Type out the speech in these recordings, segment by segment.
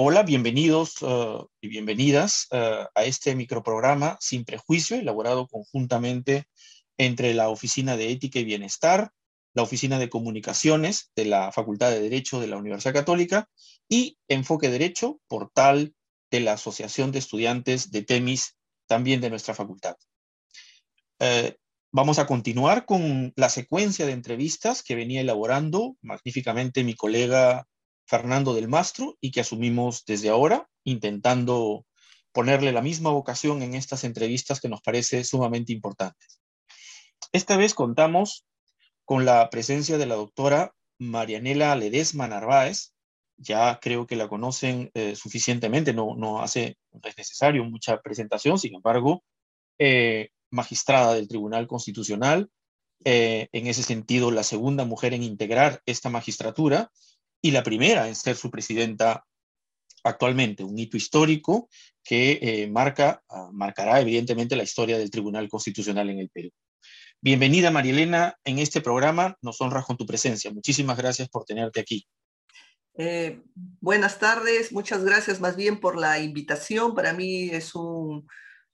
Hola, bienvenidos uh, y bienvenidas uh, a este microprograma Sin Prejuicio, elaborado conjuntamente entre la Oficina de Ética y Bienestar, la Oficina de Comunicaciones de la Facultad de Derecho de la Universidad Católica y Enfoque Derecho, portal de la Asociación de Estudiantes de TEMIS, también de nuestra facultad. Uh, vamos a continuar con la secuencia de entrevistas que venía elaborando magníficamente mi colega Fernando del Mastro y que asumimos desde ahora, intentando ponerle la misma vocación en estas entrevistas que nos parece sumamente importantes. Esta vez contamos con la presencia de la doctora Marianela Ledesma Narváez, ya creo que la conocen eh, suficientemente, no, hace, es necesario mucha presentación, sin embargo, eh, magistrada del Tribunal Constitucional, eh, en ese sentido la segunda mujer en integrar esta magistratura y la primera en ser su presidenta actualmente, un hito histórico que eh, marca, uh, marcará evidentemente la historia del Tribunal Constitucional en el Perú. Bienvenida, Marielena, en este programa. Nos honras con tu presencia. Muchísimas gracias por tenerte aquí. Eh, buenas tardes, muchas gracias más bien por la invitación. Para mí es un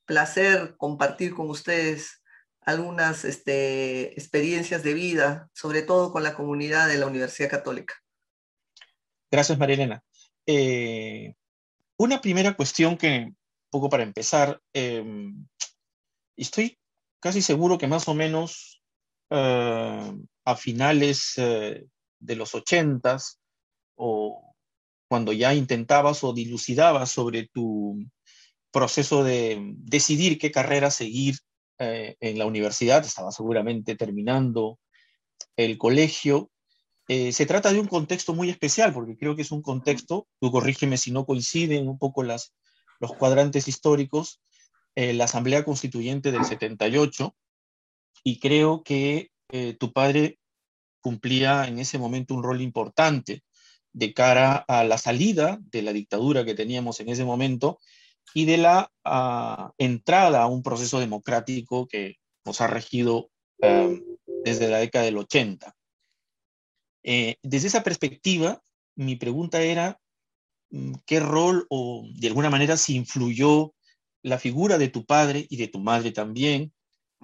placer compartir con ustedes algunas este, experiencias de vida, sobre todo con la comunidad de la Universidad Católica. Gracias, Marilena. Eh, una primera cuestión que, poco para empezar, eh, estoy casi seguro que más o menos uh, a finales uh, de los ochentas o cuando ya intentabas o dilucidabas sobre tu proceso de decidir qué carrera seguir uh, en la universidad, estaba seguramente terminando el colegio, eh, se trata de un contexto muy especial, porque creo que es un contexto, tú corrígeme si no coinciden un poco las, los cuadrantes históricos, eh, la Asamblea Constituyente del 78, y creo que eh, tu padre cumplía en ese momento un rol importante de cara a la salida de la dictadura que teníamos en ese momento y de la uh, entrada a un proceso democrático que nos ha regido uh, desde la década del 80. Eh, desde esa perspectiva, mi pregunta era, mm, ¿qué rol o de alguna manera si influyó la figura de tu padre y de tu madre también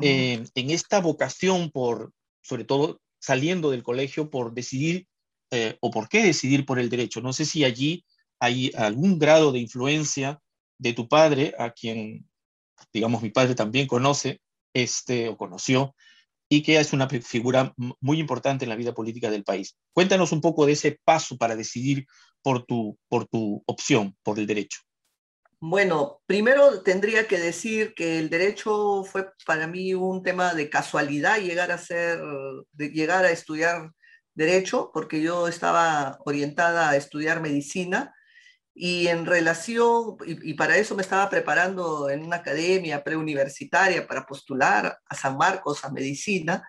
eh, en esta vocación por, sobre todo saliendo del colegio, por decidir eh, o por qué decidir por el derecho? No sé si allí hay algún grado de influencia de tu padre, a quien, digamos, mi padre también conoce, este, o conoció, y que es una figura muy importante en la vida política del país. Cuéntanos un poco de ese paso para decidir por tu, por tu opción, por el derecho. Bueno, primero tendría que decir que el derecho fue para mí un tema de casualidad llegar a ser, llegar a estudiar derecho, porque yo estaba orientada a estudiar medicina y en relación, y, y, para eso me estaba preparando en una academia preuniversitaria para postular a San Marcos a medicina,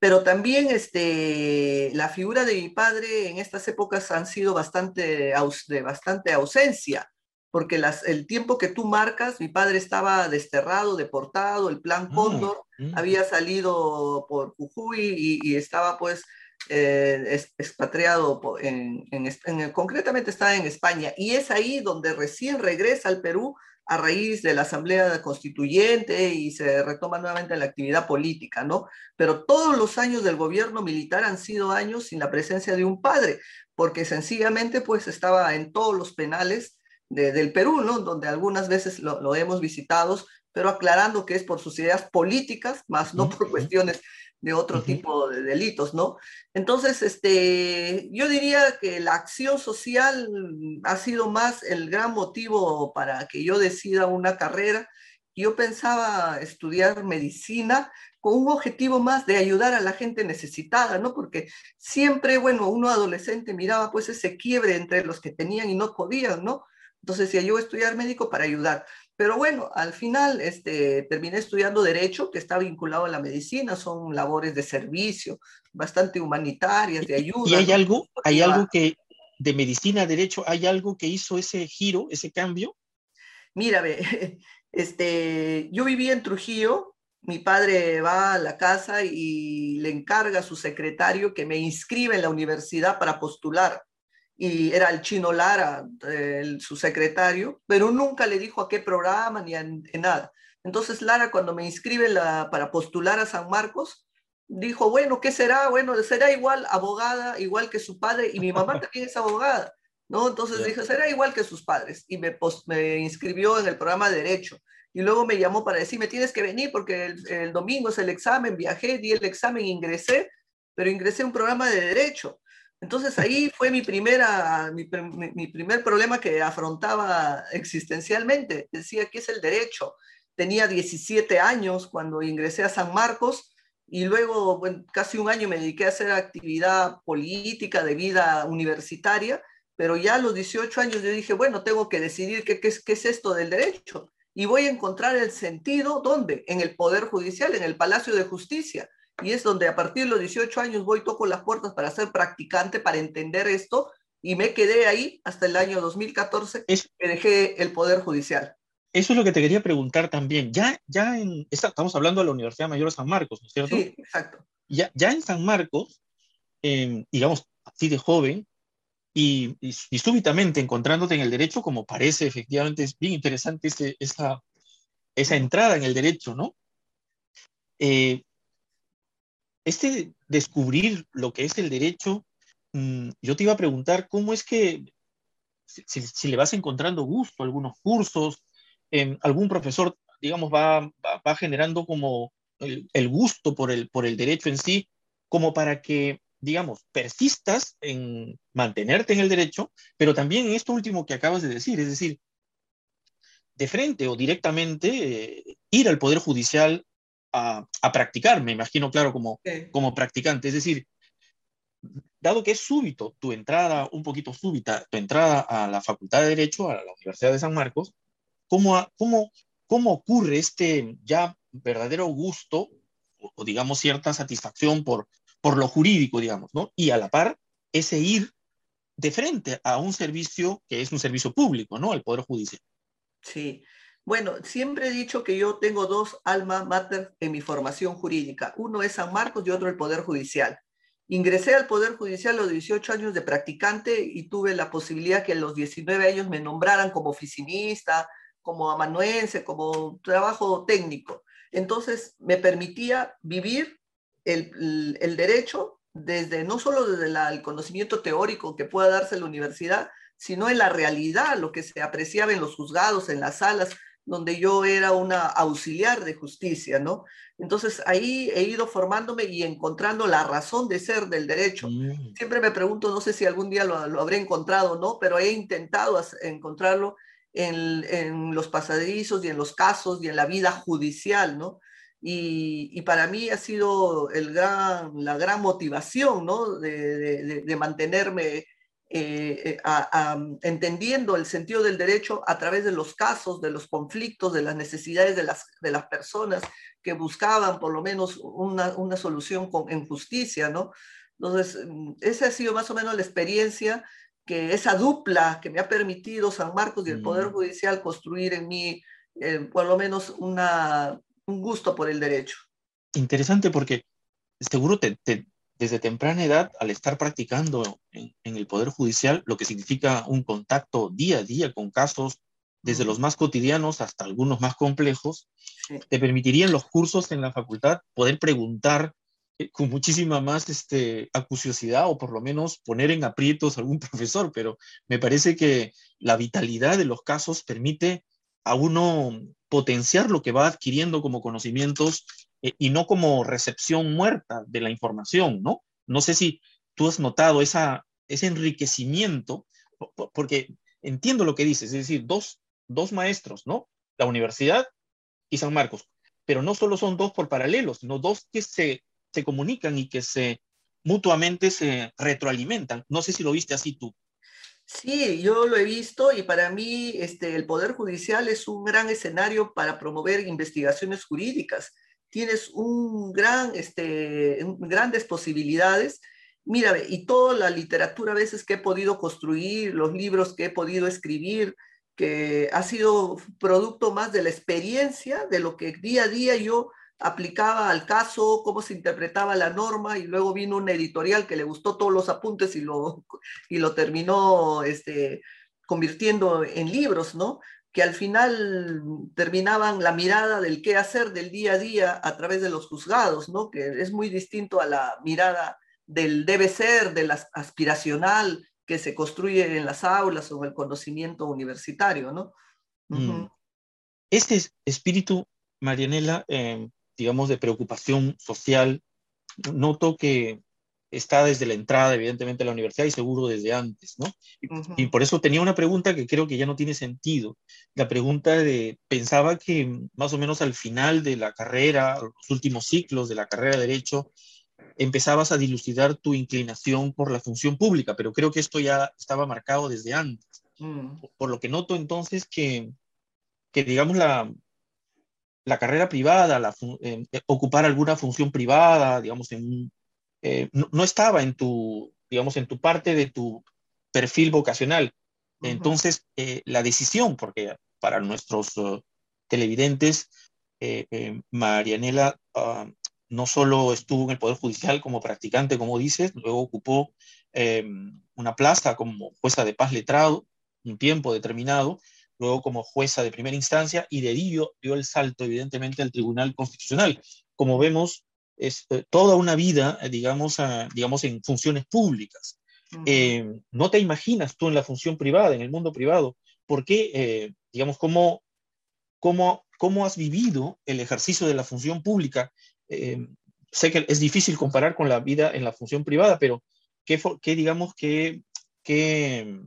pero también este, la figura de mi padre en estas épocas han sido bastante, de bastante ausencia, porque las, el tiempo que tú marcas, mi padre estaba desterrado, deportado, el plan Cóndor mm, mm. había salido por Jujuy y, y estaba pues eh, expatriado en, en, en, concretamente está en España y es ahí donde recién regresa al Perú a raíz de la Asamblea Constituyente y se retoma nuevamente la actividad política, ¿no? Pero todos los años del gobierno militar han sido años sin la presencia de un padre, porque sencillamente pues estaba en todos los penales de, del Perú, ¿no? Donde algunas veces lo, lo, hemos visitado, pero aclarando que es por sus ideas políticas, más no por cuestiones de otro uh -huh. tipo de delitos, ¿no? Entonces, este, yo diría que la acción social ha sido más el gran motivo para que yo decida una carrera. Yo pensaba estudiar medicina con un objetivo más de ayudar a la gente necesitada, ¿no? Porque siempre, bueno, uno adolescente miraba pues ese quiebre entre los que tenían y no podían, ¿no? Entonces, decía, yo voy a estudiar médico para ayudar. Pero bueno, al final este, terminé estudiando Derecho, que está vinculado a la medicina, son labores de servicio, bastante humanitarias, de ayuda. ¿Y hay algo, hay algo que, de medicina a Derecho, hay algo que hizo ese giro, ese cambio? Mira, este, yo vivía en Trujillo, mi padre va a la casa y le encarga a su secretario que me inscriba en la universidad para postular. Y era el chino Lara, su secretario, pero nunca le dijo a qué programa ni a, nada. Entonces Lara cuando me inscribe para postular a San Marcos, dijo, bueno, ¿qué será? Bueno, será igual abogada, igual que su padre, y mi mamá también es abogada, ¿no? Entonces dije, será igual que sus padres, y me, me inscribió en el programa de Derecho. Y luego me llamó para decirme, tienes que venir porque el, el domingo es el examen, viajé, di el examen, ingresé, pero ingresé a un programa de Derecho. Entonces ahí fue mi, primera, mi, primer problema que afrontaba existencialmente. Decía, ¿qué es el derecho? Tenía 17 años cuando ingresé a San Marcos y luego casi un año me dediqué a hacer actividad política de vida universitaria, pero ya a los 18 años yo dije, bueno, tengo que decidir qué, qué, es, qué es esto del derecho y voy a encontrar el sentido, ¿dónde? En el Poder Judicial, en el Palacio de Justicia y es donde a partir de los 18 años voy, toco las puertas para ser practicante, para entender esto, y me quedé ahí hasta el año 2014, que dejé el Poder Judicial. Eso es lo que te quería preguntar también. Ya, ya en, estamos hablando de la Universidad Mayor de San Marcos, ¿no es cierto? Sí, exacto. Ya, ya en San Marcos, em, digamos, así de joven, y, y, súbitamente encontrándote en el derecho, como parece efectivamente, es bien interesante ese, esa, esa entrada en el derecho, ¿no? Eh, este descubrir lo que es el derecho, mm, yo te iba a preguntar cómo es que, si, le vas encontrando gusto a algunos cursos, algún profesor, digamos, va, va, generando como el, gusto por el, por el derecho en sí, como para que, digamos, persistas en mantenerte en el derecho, pero también en esto último que acabas de decir, es decir, de frente o directamente eh, ir al Poder Judicial a, practicar, me imagino, claro, como, como practicante. Es decir, dado que es súbito tu entrada, un poquito súbita, tu entrada a la Facultad de Derecho, a la Universidad de San Marcos, ¿cómo, cómo, cómo ocurre este ya verdadero gusto o, digamos cierta satisfacción por, por lo jurídico, digamos, ¿no? Y a la par, ese ir de frente a un servicio que es un servicio público, ¿no? Al Poder Judicial. Sí, bueno, siempre he dicho que yo tengo dos alma mater en mi formación jurídica. Uno es San Marcos y otro el Poder Judicial. Ingresé al Poder Judicial a los 18 años de practicante y tuve la posibilidad que a los 19 años me nombraran como oficinista, como amanuense, como trabajo técnico. Entonces me permitía vivir el, derecho desde no solo desde el conocimiento teórico que pueda darse en la universidad, sino en la realidad, lo que se apreciaba en los juzgados, en las salas, donde yo era una auxiliar de justicia, ¿no? Entonces ahí he ido formándome y encontrando la razón de ser del derecho. Mm. Siempre me pregunto, no sé si algún día lo, habré encontrado o no, pero he intentado encontrarlo en, los pasadizos y en los casos y en la vida judicial, ¿no? Y, para mí ha sido el gran, la gran motivación, ¿no? de, de mantenerme eh, eh, entendiendo el sentido del derecho a través de los casos, de los conflictos, de las necesidades de las, de las personas que buscaban por lo menos una, una solución con, en justicia, ¿no? Entonces, mm, esa ha sido más o menos la experiencia que esa dupla que me ha permitido San Marcos y el Poder mm. Judicial construir en mí, eh, por lo menos, una, un gusto por el derecho. Interesante porque seguro te, te, desde temprana edad, al estar practicando en, el Poder Judicial, lo que significa un contacto día a día con casos, desde los más cotidianos hasta algunos más complejos, te permitirían los cursos en la facultad poder preguntar eh, con muchísima más este, acuciosidad o por lo menos poner en aprietos a algún profesor, pero me parece que la vitalidad de los casos permite a uno potenciar lo que va adquiriendo como conocimientos eh, y no como recepción muerta de la información, ¿no? No sé si tú has notado esa, ese enriquecimiento, porque entiendo lo que dices, es decir, dos, dos maestros, ¿no? La universidad y San Marcos, pero no solo son dos por paralelos, sino dos que se, se comunican y que se mutuamente se retroalimentan. No sé si lo viste así tú. Sí, yo lo he visto y para mí este, el Poder Judicial es un gran escenario para promover investigaciones jurídicas tienes un gran, este, grandes posibilidades. Mira, y toda la literatura a veces que he podido construir, los libros que he podido escribir, que ha sido producto más de la experiencia, de lo que día a día yo aplicaba al caso, cómo se interpretaba la norma, y luego vino una editorial que le gustó todos los apuntes y lo, y lo terminó este, convirtiendo en libros, ¿no? Que al final terminaban la mirada del qué hacer del día a día a través de los juzgados, ¿no? que es muy distinto a la mirada del debe ser, del aspiracional que se construye en las aulas o el conocimiento universitario. ¿no? Mm. Este espíritu, Marianela, eh, digamos, de preocupación social, noto que está desde la entrada, evidentemente, a la universidad y seguro desde antes, ¿no? Y, por eso tenía una pregunta que creo que ya no tiene sentido. La pregunta de, pensaba que más o menos al final de la carrera, los últimos ciclos de la carrera de Derecho, empezabas a dilucidar tu inclinación por la función pública, pero creo que esto ya estaba marcado desde antes. Mm. Por lo que noto entonces que, que digamos, la, la carrera privada, la, eh, ocupar alguna función privada, digamos, en eh, no, estaba en tu, digamos, en tu parte de tu perfil vocacional. Entonces, eh, la decisión, porque para nuestros uh, televidentes, eh, Marianela uh, no solo estuvo en el Poder Judicial como practicante, como dices, luego ocupó una plaza como jueza de paz letrado, un tiempo determinado, luego como jueza de primera instancia y de ello dio el salto, evidentemente, al Tribunal Constitucional. Como vemos, es eh, toda una vida, eh, digamos, digamos, en funciones públicas. Eh, no te imaginas tú en la función privada, en el mundo privado, porque, digamos, cómo, cómo, cómo has vivido el ejercicio de la función pública. sé que es difícil comparar con la vida en la función privada, pero ¿qué, qué digamos, qué, qué,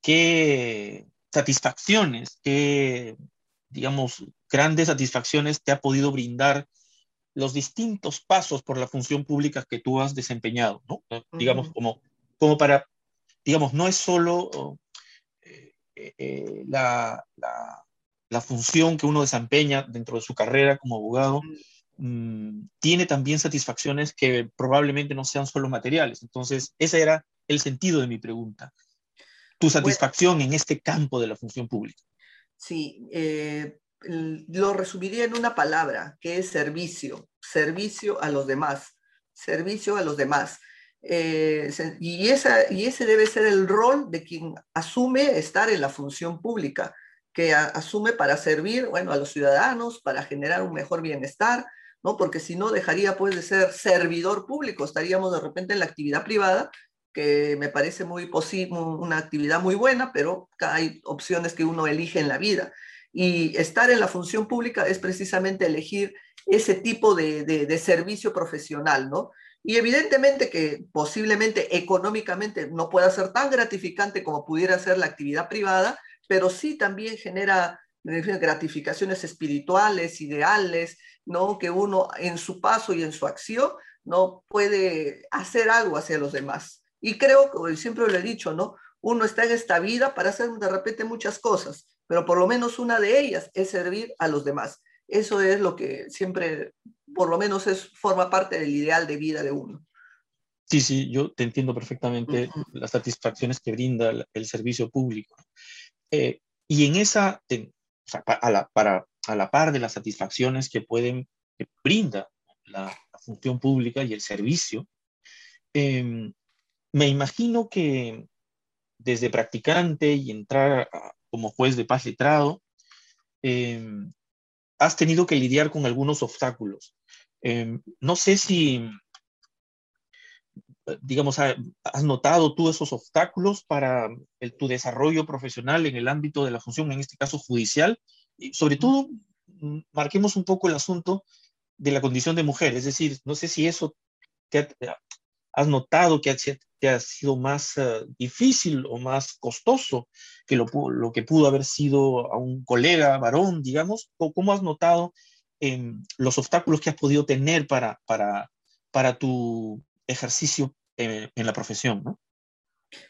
qué satisfacciones, qué, digamos, grandes satisfacciones te ha podido brindar los distintos pasos por la función pública que tú has desempeñado, ¿no? Digamos, como, como para, digamos, no es solo eh, eh, la, la, función que uno desempeña dentro de su carrera como abogado, mm, tiene también satisfacciones que probablemente no sean solo materiales. Entonces, ese era el sentido de mi pregunta. Tu satisfacción en este campo de la función pública. Sí, eh, lo resumiría en una palabra, que es servicio, servicio a los demás, servicio a los demás. Eh, y, ese debe ser el rol de quien asume estar en la función pública, que asume para servir, bueno, a los ciudadanos, para generar un mejor bienestar, ¿no? Porque si no, dejaría pues de ser servidor público, estaríamos de repente en la actividad privada, que me parece muy posible, una actividad muy buena, pero hay opciones que uno elige en la vida. Y estar en la función pública es precisamente elegir ese tipo de, servicio profesional, ¿no? Y evidentemente que posiblemente económicamente no pueda ser tan gratificante como pudiera ser la actividad privada, pero sí también genera gratificaciones espirituales, ideales, ¿no? Que uno en su paso y en su acción, ¿no? Puede hacer algo hacia los demás. Y creo, como siempre lo he dicho, ¿no? Uno está en esta vida para hacer de repente muchas cosas, pero por lo menos una de ellas es servir a los demás. Eso es lo que siempre, por lo menos, es, forma parte del ideal de vida de uno. Sí, sí, yo te entiendo perfectamente las satisfacciones que brinda el, servicio público. Eh, y en esa, a, la, para, a la par de las satisfacciones que pueden, que brinda la, función pública y el servicio, em, me imagino que desde practicante y entrar a, como juez de paz letrado, em, has tenido que lidiar con algunos obstáculos. Em, no sé si, digamos, has notado tú esos obstáculos para tu desarrollo profesional en el ámbito de la función, en este caso judicial, y sobre todo, marquemos un poco el asunto de la condición de mujer, es decir, no sé si eso te has notado que ha sido más eh, difícil o más costoso que lo, que pudo haber sido a un colega varón, digamos? ¿O ¿Cómo has notado em, los obstáculos que has podido tener para, para, para tu ejercicio en, la profesión? ¿no?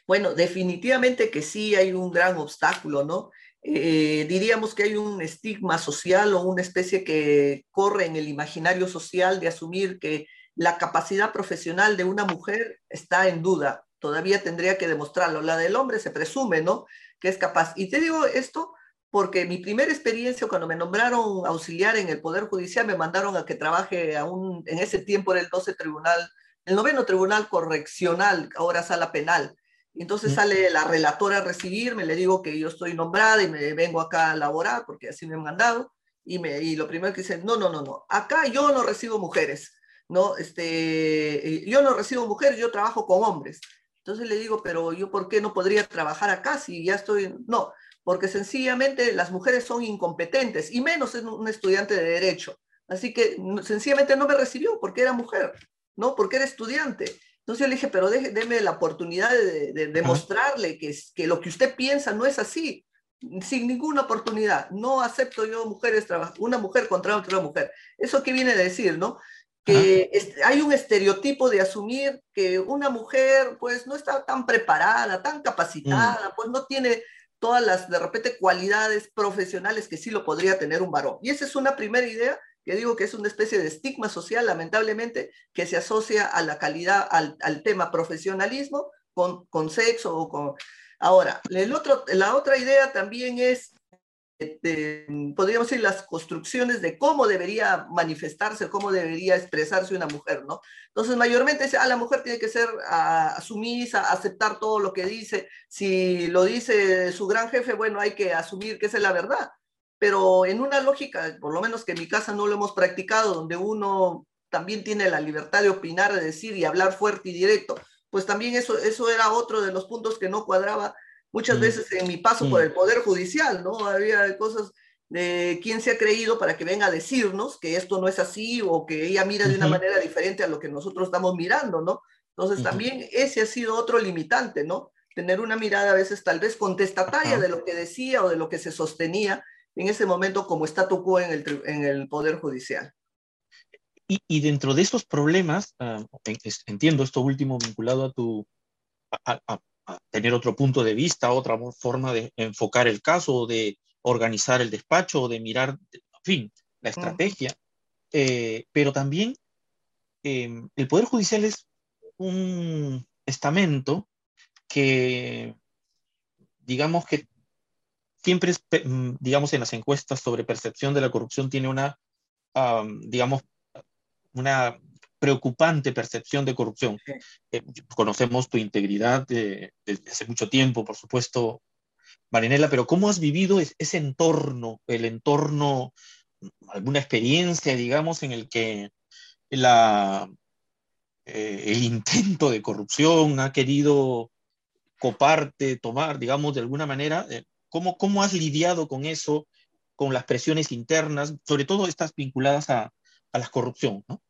Bueno, definitivamente que sí hay un gran obstáculo, ¿no? Eh, diríamos que hay un estigma social o una especie que corre en el imaginario social de asumir que la capacidad profesional de una mujer está en duda. Todavía tendría que demostrarlo. La del hombre se presume, ¿no? Que es capaz. Y te digo esto porque mi primera experiencia cuando me nombraron auxiliar en el Poder Judicial, me mandaron a que trabaje aún en ese tiempo en el 12 Tribunal, el noveno Tribunal Correccional, ahora sala penal. Entonces sale la relatora a recibirme, le digo que yo estoy nombrada y me vengo acá a laborar porque así me han mandado. Y, me, y lo primero que dicen, no, no, no, no, acá yo no recibo mujeres, ¿no? Este, yo no recibo mujeres, yo trabajo con hombres. Entonces le digo, pero yo por qué no podría trabajar acá si ya estoy, no, porque sencillamente las mujeres son incompetentes y menos en un estudiante de derecho. Así que sencillamente no me recibió porque era mujer, ¿no? Porque era estudiante. Entonces yo le dije, pero déme la oportunidad de, demostrarle que, que lo que usted piensa no es así, sin ninguna oportunidad. No acepto yo mujeres, una mujer contra otra mujer. ¿Eso qué viene a decir, no? Que hay un estereotipo de asumir que una mujer pues no está tan preparada, tan capacitada, mm. pues no tiene todas las, de repente, cualidades profesionales que sí lo podría tener un varón. Y esa es una primera idea que digo que es una especie de estigma social, lamentablemente, que se asocia a la calidad, al, al tema profesionalismo con, con sexo o con... Ahora, el otro, la otra idea también es podríamos decir, las construcciones de cómo debería manifestarse, cómo debería expresarse una mujer, ¿no? Entonces, mayormente dice, ah, la mujer tiene que ser uh, sumisa, aceptar todo lo que dice. Si lo dice su gran jefe, bueno, hay que asumir que esa es la verdad. Pero en una lógica, por lo menos que en mi casa no lo hemos practicado, donde uno también tiene la libertad de opinar, de decir y hablar fuerte y directo, pues también eso, eso era otro de los puntos que no cuadraba Muchas mm. veces en mi paso por mm. el Poder Judicial, ¿no? Había cosas de quién se ha creído para que venga a decirnos que esto no es así o que ella mira de una manera diferente a lo que nosotros estamos mirando, ¿no? Entonces también ese ha sido otro limitante, ¿no? Tener una mirada a veces tal vez contestataria de lo que decía o de lo que se sostenía en ese momento como statu quo en el, en el Poder Judicial. Y, dentro de esos problemas, ah, entiendo esto último vinculado a tu, tener otro punto de vista, otra forma de enfocar el caso, de organizar el despacho, de mirar, en fin, la estrategia. Eh, pero también em, el Poder Judicial es un estamento que, digamos que siempre, mm, digamos, en las encuestas sobre percepción de la corrupción tiene una, digamos, una preocupante percepción de corrupción. Eh, conocemos tu integridad desde hace mucho tiempo, por supuesto, Marinela, pero ¿cómo has vivido ese entorno, el entorno, alguna experiencia, digamos, en el que la, eh, el intento de corrupción ha querido coparte, tomar, digamos, de alguna manera? Eh, ¿cómo, ¿Cómo has lidiado con eso, con las presiones internas, sobre todo estas vinculadas a, a la corrupción? ¿no?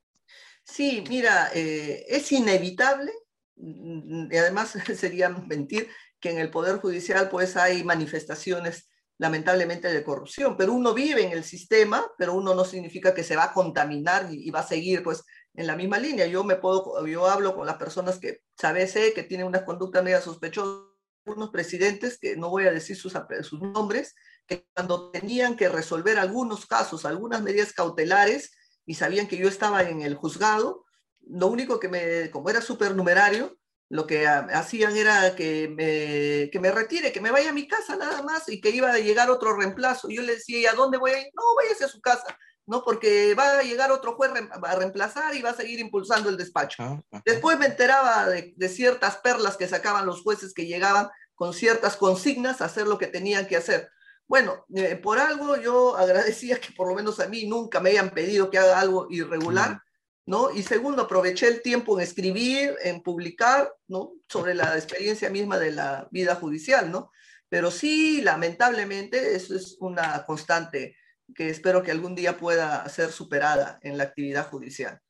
Sí, mira, eh, es inevitable, y además sería mentir, que en el Poder Judicial pues hay manifestaciones lamentablemente de corrupción, pero uno vive en el sistema, pero uno no significa que se va a contaminar y, va a seguir pues en la misma línea. Yo me puedo, yo hablo con las personas que sabe sé que tienen una conducta media sospechosa, unos presidentes, que no voy a decir sus nombres, que cuando tenían que resolver algunos casos, algunas medidas cautelares, y sabían que yo estaba en el juzgado, lo único que me, como era supernumerario, lo que hacían era que me, que me retire, que me vaya a mi casa nada más y que iba a llegar otro reemplazo. Yo le decía, ¿y a dónde voy a ir? No, váyase a su casa, ¿no? Porque va a llegar otro juez a reemplazar y va a seguir impulsando el despacho. Ah, Después me enteraba de, de, ciertas perlas que sacaban los jueces que llegaban con ciertas consignas a hacer lo que tenían que hacer. Bueno, eh, por algo yo agradecía que por lo menos a mí nunca me hayan pedido que haga algo irregular, ¿no? Y segundo, aproveché el tiempo en escribir, en publicar, ¿no? Sobre la experiencia misma de la vida judicial, ¿no? Pero sí, lamentablemente, eso es una constante que espero que algún día pueda ser superada en la actividad judicial.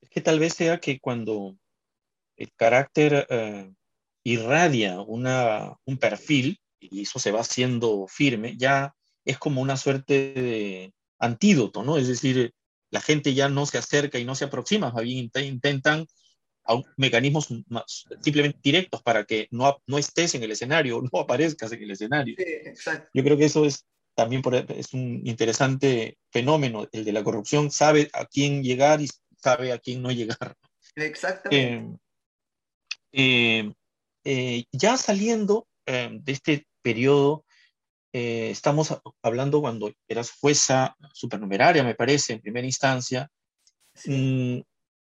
Es que tal vez sea que cuando el carácter eh, irradia una, un perfil, y eso se va haciendo firme, ya es como una suerte de antídoto, ¿no? Es decir, la gente ya no se acerca y no se aproxima, más bien intentan mecanismos más, simplemente directos para que no, no estés en el escenario, no aparezcas en el escenario. Yo creo que eso es también es un interesante fenómeno, el de la corrupción, sabe a quién llegar y sabe a quién no llegar. Exactamente. Eh, eh, ya saliendo eh, de este periodo eh, estamos hablando cuando eras jueza supernumeraria, me parece, en primera instancia. Mm,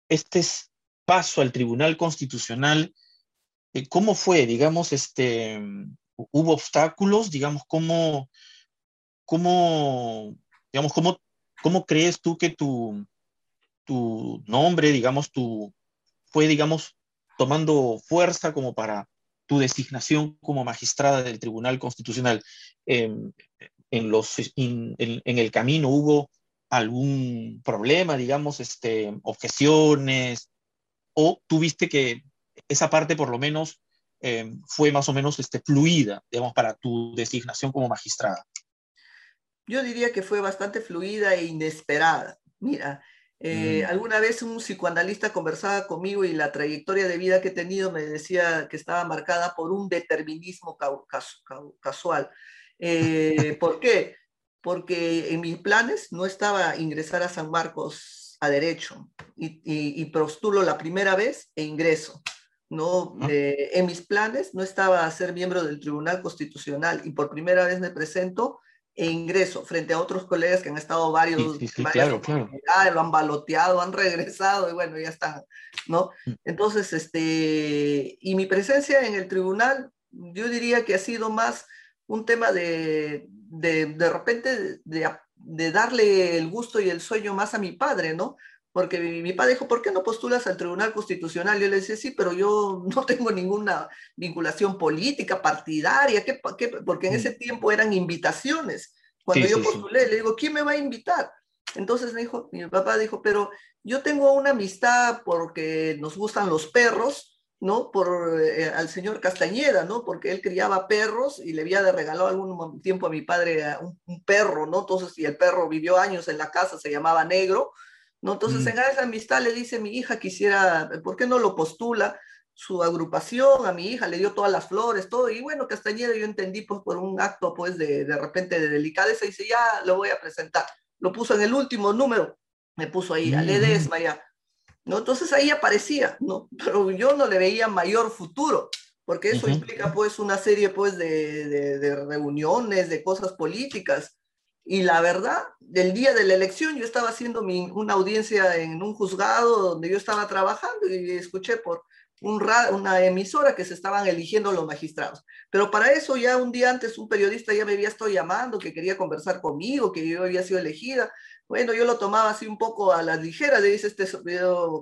este paso al Tribunal Constitucional, eh, ¿cómo fue? Digamos, este, ¿hubo obstáculos? Digamos, ¿cómo, cómo, digamos, cómo, cómo crees tú que tu, tu nombre, digamos, tu, fue, digamos, tomando fuerza como para tu designación como magistrada del Tribunal Constitucional? Em, en, los, en, el camino hubo algún problema, digamos, este, objeciones, o tuviste que esa parte por lo menos em, fue más o menos este, fluida, digamos, para tu designación como magistrada? Yo diría que fue bastante fluida e inesperada. Mira, eh, mm. Alguna vez un psicoanalista conversaba conmigo y la trayectoria de vida que he tenido me decía que estaba marcada por un determinismo casual. Eh, ¿Por qué? Porque en mis planes no estaba ingresar a San Marcos a derecho y, postulo la primera vez e ingreso. ¿no? Eh, en mis planes no estaba ser miembro del Tribunal Constitucional y por primera vez me presento e ingreso frente a otros colegas que han estado varios, sí, claro, claro. lo han baloteado, han regresado y bueno, ya están, ¿no? Mm. Entonces, este, y mi presencia en el tribunal, yo diría que ha sido más un tema de, de, de repente, de, de darle el gusto y el sueño más a mi padre, ¿no? Porque mi, padre dijo, ¿por qué no postulas al Tribunal Constitucional? Yo le decía, sí, pero yo no tengo ninguna vinculación política, partidaria, ¿qué, porque en ese tiempo eran invitaciones. Cuando yo postulé, le digo, ¿quién me va a invitar? Entonces me dijo, mi papá dijo, pero yo tengo una amistad porque nos gustan los perros, ¿no? Por eh, al señor Castañeda, ¿no? Porque él criaba perros y le había regalado algún tiempo a mi padre un, un perro, ¿no? Entonces, y el perro vivió años en la casa, se llamaba Negro, ¿no? Entonces, mm. en esa amistad le dice, mi hija quisiera, ¿por qué no lo postula? su agrupación, a mi hija le dio todas las flores, todo, y bueno, Castañeda yo entendí pues por un acto pues de, de repente de delicadeza, y dice, ya lo voy a presentar. Lo puso en el último número, me puso ahí, a Ledesma ya. ¿no? Entonces ahí aparecía, ¿no? Pero yo no le veía mayor futuro, porque eso implica pues una serie pues de, de, de, reuniones, de cosas políticas, y la verdad, del día de la elección yo estaba haciendo mi, una audiencia en un juzgado donde yo estaba trabajando y escuché por un una emisora que se estaban eligiendo los magistrados. Pero para eso ya un día antes un periodista ya me había estado llamando, que quería conversar conmigo, que yo había sido elegida. Bueno, yo lo tomaba así un poco a la ligera, le dice este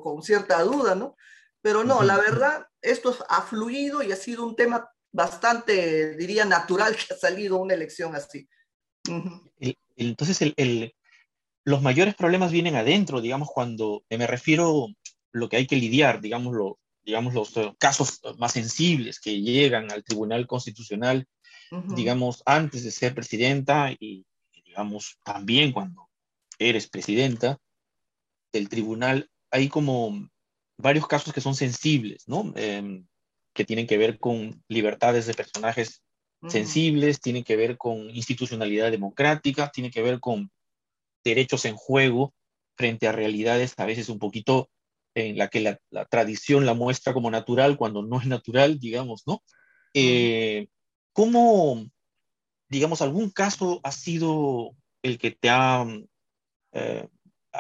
con cierta duda, ¿no? Pero no, la verdad, esto ha fluido y ha sido un tema bastante, diría, natural que ha salido una elección así entonces, el, los mayores problemas vienen adentro, digamos, cuando me refiero lo que hay que lidiar, digamos, digamos los casos más sensibles que llegan al Tribunal Constitucional, digamos, antes de ser presidenta y, digamos, también cuando eres presidenta del tribunal, hay como varios casos que son sensibles, ¿no? Em, que tienen que ver con libertades de personajes sensibles, tiene que ver con institucionalidad democrática, tiene que ver con derechos en juego frente a realidades a veces un poquito en la que la, tradición la muestra como natural cuando no es natural, digamos, ¿no? Eh, ¿Cómo, digamos, algún caso ha sido el que te ha, eh,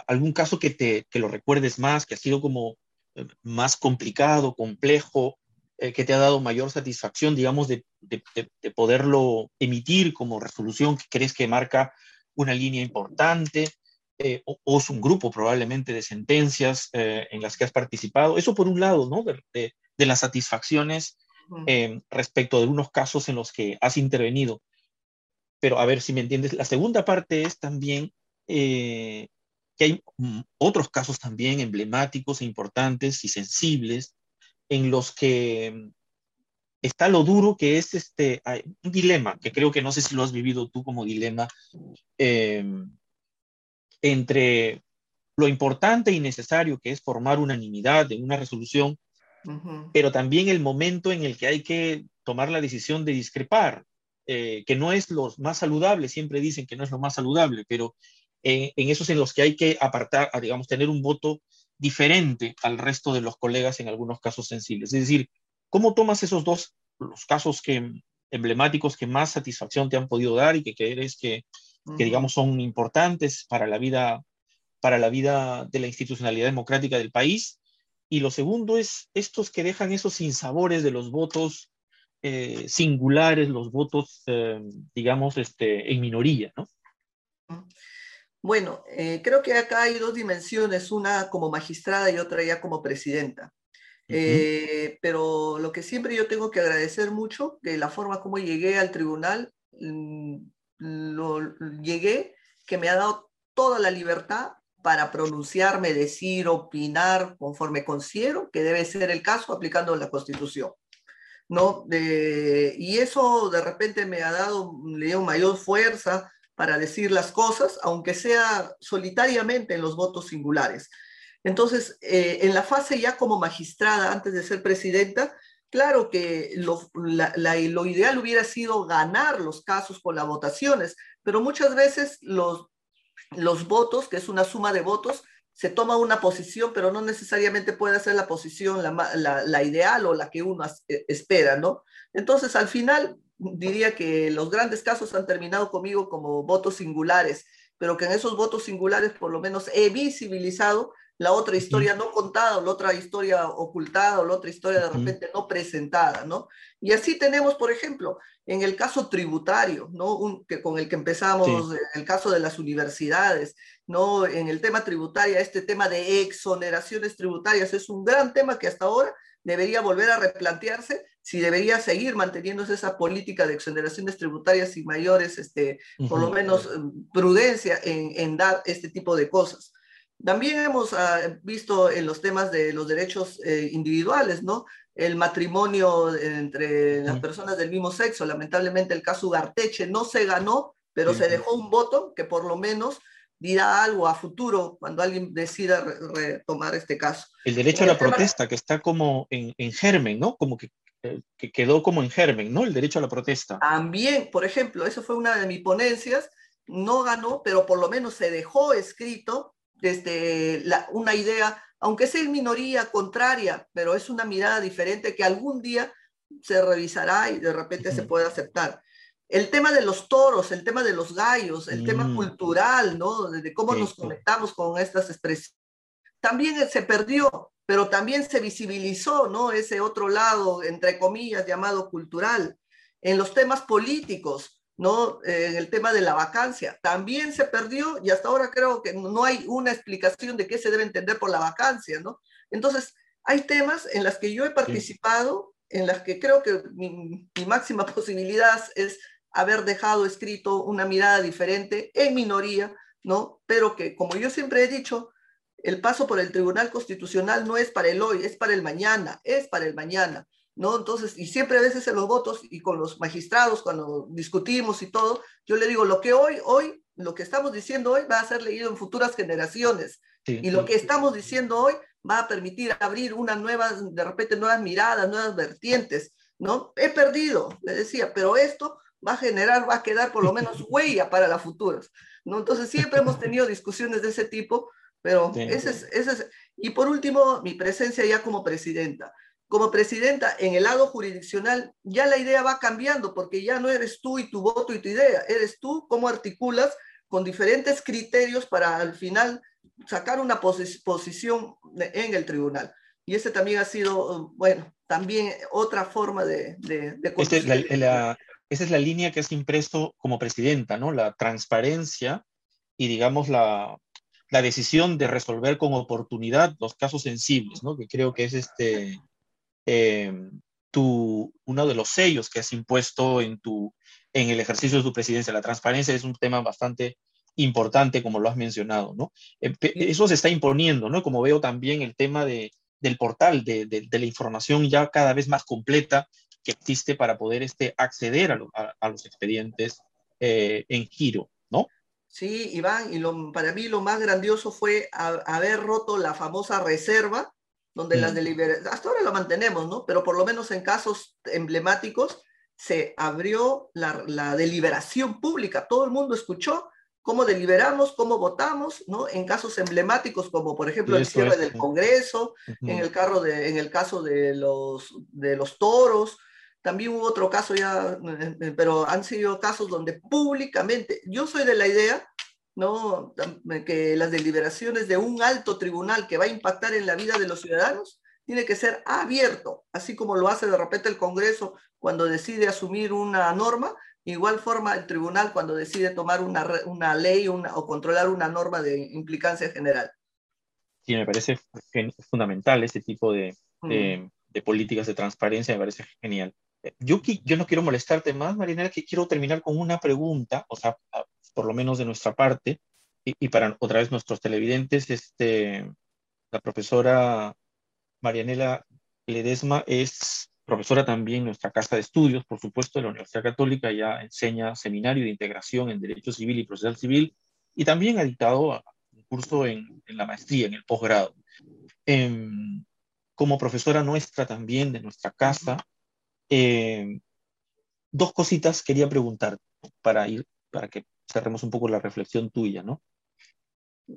algún caso que te que lo recuerdes más, que ha sido como eh, más complicado, complejo, eh, que te ha dado mayor satisfacción, digamos, de, poderlo emitir como resolución que crees que marca una línea importante, eh, o, es un grupo probablemente de sentencias eh, en las que has participado. Eso por un lado, ¿no? De, las satisfacciones respecto de unos casos en los que has intervenido. Pero a ver si me entiendes, la segunda parte es también que hay otros casos también emblemáticos e importantes y sensibles en los que está lo duro que es este, un dilema, que creo que no sé si lo has vivido tú como dilema, em, entre lo importante y necesario que es formar unanimidad en una resolución, pero también el momento en el que hay que tomar la decisión de discrepar, eh, que no es lo más saludable, siempre dicen que no es lo más saludable, pero en, en esos en los que hay que apartar, digamos, tener un voto diferente al resto de los colegas en algunos casos sensibles. Es decir, ¿cómo tomas esos dos, los casos que emblemáticos que más satisfacción te han podido dar y que crees que, que digamos, son importantes para la vida para la vida de la institucionalidad democrática del país. Y lo segundo es estos que dejan esos sinsabores de los votos eh, singulares, los votos, eh, digamos, este, en minoría, ¿no? Bueno, eh, creo que acá hay dos dimensiones, una como magistrada y otra ya como presidenta. pero lo que siempre yo tengo que agradecer mucho, que la forma como llegué al tribunal, mm, lo, llegué, que me ha dado toda la libertad para pronunciarme, decir, opinar conforme considero que debe ser el caso aplicando la Constitución. ¿no? y eso de repente me ha dado, le dio mayor fuerza para decir las cosas, aunque sea solitariamente en los votos singulares. Entonces, eh, en la fase ya como magistrada, antes de ser presidenta, claro que lo, ideal hubiera sido ganar los casos con las votaciones, pero muchas veces los, votos, que es una suma de votos, se toma una posición, pero no necesariamente puede ser la posición la, ideal o la que uno eh, espera, ¿no? Entonces, al final, diría que los grandes casos han terminado conmigo como votos singulares, pero que en esos votos singulares por lo menos he visibilizado la otra historia no contada, o la otra historia ocultada, o la otra historia de repente no presentada, ¿no? Y así tenemos, por ejemplo, en el caso tributario, ¿no? Un, que con el que empezamos, en el caso de las universidades, ¿no? En el tema tributario, este tema de exoneraciones tributarias es un gran tema que hasta ahora debería volver a replantearse si debería seguir manteniéndose esa política de exoneraciones tributarias y mayores, este, por lo menos, prudencia en, en dar este tipo de cosas. También hemos ah, visto en los temas de los derechos eh, individuales, ¿no? El matrimonio entre las personas del mismo sexo. Lamentablemente el caso Garteche no se ganó, pero se dejó un voto que por lo menos dirá algo a futuro cuando alguien decida retomar este caso. El derecho a la protesta, que está como en, germen, ¿no? Como que, eh, que, quedó como en germen, ¿no? El derecho a la protesta. También, por ejemplo, eso fue una de mis ponencias, no ganó, pero por lo menos se dejó escrito desde la, una idea, aunque sea en minoría contraria, pero es una mirada diferente que algún día se revisará y de repente se puede aceptar. El tema de los toros, el tema de los gallos, el tema mm. cultural, ¿no? De cómo nos conectamos con estas expresiones. También se perdió, pero también se visibilizó, ¿no? Ese otro lado, entre comillas, llamado cultural. En los temas políticos, ¿no? en el tema de la vacancia. También se perdió y hasta ahora creo que no hay una explicación de qué se debe entender por la vacancia, ¿no? Entonces, hay temas en las que yo he participado, en las que creo que mi, máxima posibilidad es haber dejado escrito una mirada diferente en minoría, ¿no? Pero que, como yo siempre he dicho, el paso por el Tribunal Constitucional no es para el hoy, es para el mañana, es para el mañana. ¿no? Entonces, y siempre a veces en los votos y con los magistrados, cuando discutimos y todo, yo le digo, lo que hoy, hoy, lo que estamos diciendo hoy va a ser leído en futuras generaciones. y lo que estamos diciendo hoy va a permitir abrir una nueva, de repente, nuevas miradas, nuevas vertientes, ¿no? He perdido, le decía, pero esto va a generar, va a quedar por lo menos huella para las futuras, ¿no? Entonces, siempre hemos tenido discusiones de ese tipo, pero ese es, ese es, y por último, mi presencia ya como presidenta como presidenta en el lado jurisdiccional, ya la idea va cambiando porque ya no eres tú y tu voto y tu idea, eres tú cómo articulas con diferentes criterios para al final sacar una posición en el tribunal. Y ese también ha sido, bueno, también otra forma de... de, este esa es la línea que has impreso como presidenta, ¿no? La transparencia y, digamos, la, la decisión de resolver con oportunidad los casos sensibles, ¿no? Que creo que es este, eh, tu, uno de los sellos que has impuesto en, tu, en el ejercicio de tu presidencia. La transparencia es un tema bastante importante, como lo has mencionado, ¿no? Eh, eso se está imponiendo, ¿no? Como veo también el tema de, del portal, de, de, la información ya cada vez más completa que existe para poder este, acceder a, a, los expedientes eh, en giro. Sí, Iván, y lo, para mí lo más grandioso fue haber roto la famosa reserva donde las deliberaciones, hasta ahora lo mantenemos, ¿no? Pero por lo menos en casos emblemáticos se abrió la, deliberación pública, todo el mundo escuchó cómo deliberamos, cómo votamos, ¿no? En casos emblemáticos como por ejemplo el cierre del Congreso, en, el carro de, en el caso de los, de los toros, también hubo otro caso ya, eh, pero han sido casos donde públicamente, yo soy de la idea, ¿no? Que las deliberaciones de un alto tribunal que va a impactar en la vida de los ciudadanos tiene que ser abierto, así como lo hace de repente el Congreso cuando decide asumir una norma, igual forma el tribunal cuando decide tomar una, una ley una, o controlar una norma de implicancia general. Sí, me parece fundamental ese tipo de, de, de políticas de transparencia, me parece genial. Yo, no quiero molestarte más, Marinela, que quiero terminar con una pregunta, o sea, por lo menos de nuestra parte, y, para otra vez nuestros televidentes, este, la profesora Marianela Ledesma es profesora también en nuestra casa de estudios, por supuesto, de la Universidad Católica, ya enseña seminario de integración en Derecho Civil y Procesal Civil, y también ha dictado un curso en, en la maestría, en el posgrado. Em, como profesora nuestra también de nuestra casa, eh, dos cositas quería preguntar para ir, para que cerremos un poco la reflexión tuya, ¿no?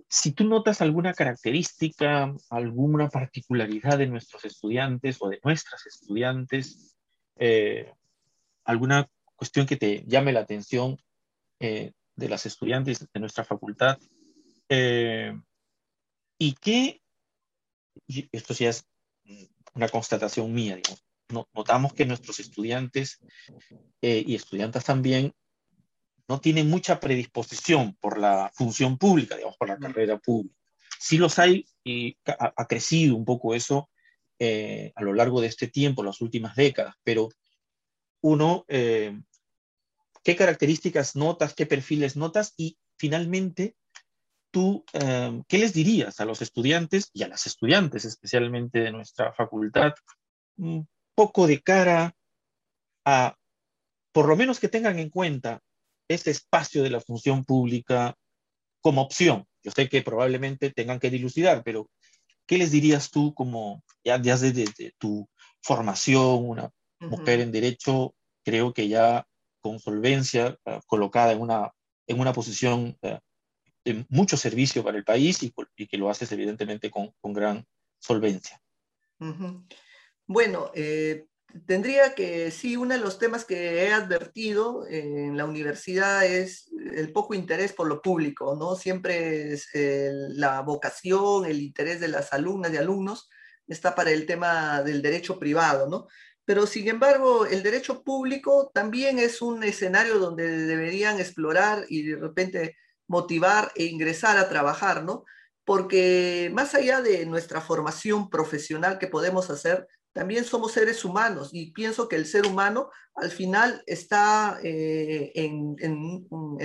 Si tú notas alguna característica, alguna particularidad de nuestros estudiantes o de nuestras estudiantes, eh, alguna cuestión que te llame la atención eh, de las estudiantes de nuestra facultad, y que, esto sí es una constatación mía, digamos, notamos que nuestros estudiantes eh, y estudiantes también no tienen mucha predisposición por la función pública, digamos, por la carrera pública. Sí los hay y ha, crecido un poco eso eh, a lo largo de este tiempo, las últimas décadas, pero uno, eh, ¿qué características notas, qué perfiles notas? Y finalmente, tú, ¿qué les dirías a los estudiantes y a las estudiantes, especialmente de nuestra facultad, mm, poco de cara a, por lo menos que tengan en cuenta este espacio de la función pública como opción. Yo sé que probablemente tengan que dilucidar, pero ¿qué les dirías tú como, ya, desde, tu formación, una mujer en derecho, creo que ya con solvencia, ah, colocada en una, en una posición ah, de mucho servicio para el país y, que lo haces evidentemente con, con gran solvencia? Bueno, eh, tendría que, sí, uno de los temas que he advertido en la universidad es el poco interés por lo público, ¿no? Siempre es, la vocación, el interés de las alumnas y alumnos está para el tema del derecho privado, ¿no? Pero sin embargo, el derecho público también es un escenario donde deberían explorar y de repente motivar e ingresar a trabajar, ¿no? Porque más allá de nuestra formación profesional que podemos hacer, también somos seres humanos y pienso que el ser humano al final está eh, en,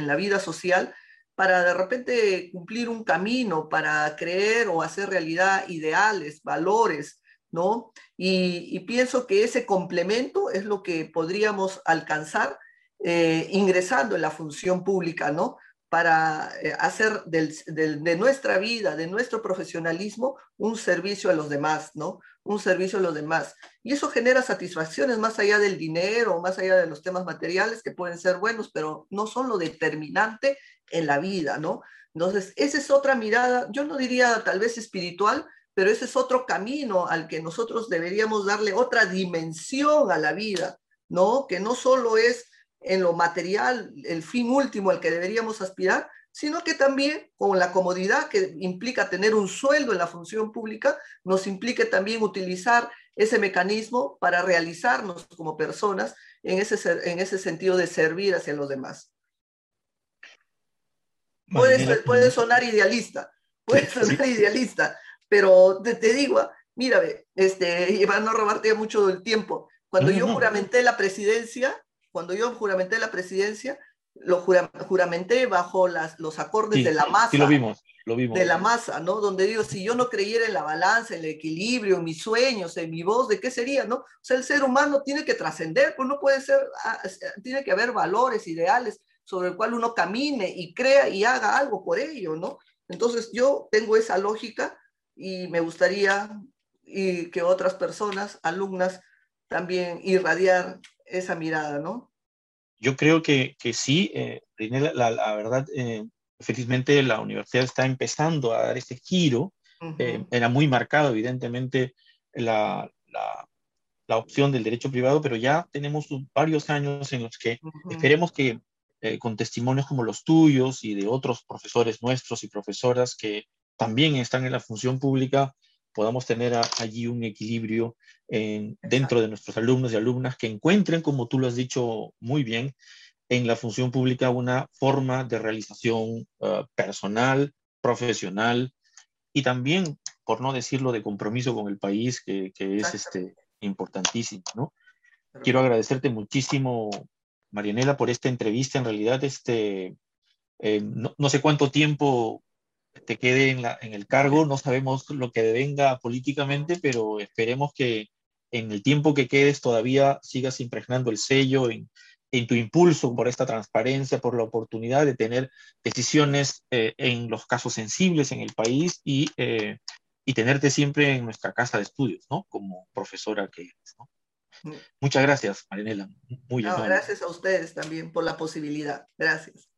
la vida social para de repente cumplir un camino, para creer o hacer realidad ideales, valores, ¿no? Y, pienso que ese complemento es lo que podríamos alcanzar eh, ingresando en la función pública, ¿no? Para eh, hacer de nuestra vida, de nuestro profesionalismo, un servicio a los demás, ¿no? Un servicio a los demás. Y eso genera satisfacciones más allá del dinero, más allá de los temas materiales que pueden ser buenos, pero no son lo determinante en la vida, ¿no? Entonces, esa es otra mirada, yo no diría tal vez espiritual, pero ese es otro camino al que nosotros deberíamos darle otra dimensión a la vida, ¿no? Que no solo es en lo material el fin último al que deberíamos aspirar, sino que también con la comodidad que implica tener un sueldo en la función pública, nos implique también utilizar ese mecanismo para realizarnos como personas en ese, en ese sentido de servir hacia los demás. Puede, puede sonar idealista, puede sonar idealista, pero te, digo, mira, este, y para no robarte mucho del tiempo, cuando yo juramenté la presidencia, cuando yo juramenté la presidencia, lo juramenté bajo las, los acordes de la masa. Sí, lo vimos, lo vimos. De la masa, ¿no? Donde digo, si yo no creyera en la balanza, en el equilibrio, en mis sueños, en mi voz, ¿de qué sería, no? O sea, el ser humano tiene que trascender, pues no puede ser, ah, tiene que haber valores, ideales sobre el cual uno camine y crea y haga algo por ello, ¿no? Entonces yo tengo esa lógica y me gustaría y que otras personas, alumnas, también irradiar esa mirada, ¿no? Yo creo que, que sí, eh, la, la, verdad, eh, felizmente la universidad está empezando a dar ese giro. Eh, era muy marcado, evidentemente, la, la, la opción del derecho privado, pero ya tenemos varios años en los que esperemos que eh, con testimonios como los tuyos y de otros profesores nuestros y profesoras que también están en la función pública, podamos tener allí un equilibrio dentro de nuestros alumnos y alumnas que encuentren, como tú lo has dicho muy bien, en la función pública una forma de realización uh, personal, profesional y también, por no decirlo, de compromiso con el país, que, que es este, importantísimo. ¿no? Quiero agradecerte muchísimo, Marianela, por esta entrevista. En realidad, este, eh, no, no, sé cuánto tiempo te quede en, la, en el cargo, no sabemos lo que venga políticamente, pero esperemos que en el tiempo que quedes todavía sigas impregnando el sello en, en tu impulso por esta transparencia, por la oportunidad de tener decisiones eh, en los casos sensibles en el país y, eh, y, tenerte siempre en nuestra casa de estudios, ¿no? Como profesora que eres, ¿no? Mm. Muchas gracias, Marinela. Muy no, Gracias a ustedes también por la posibilidad. Gracias.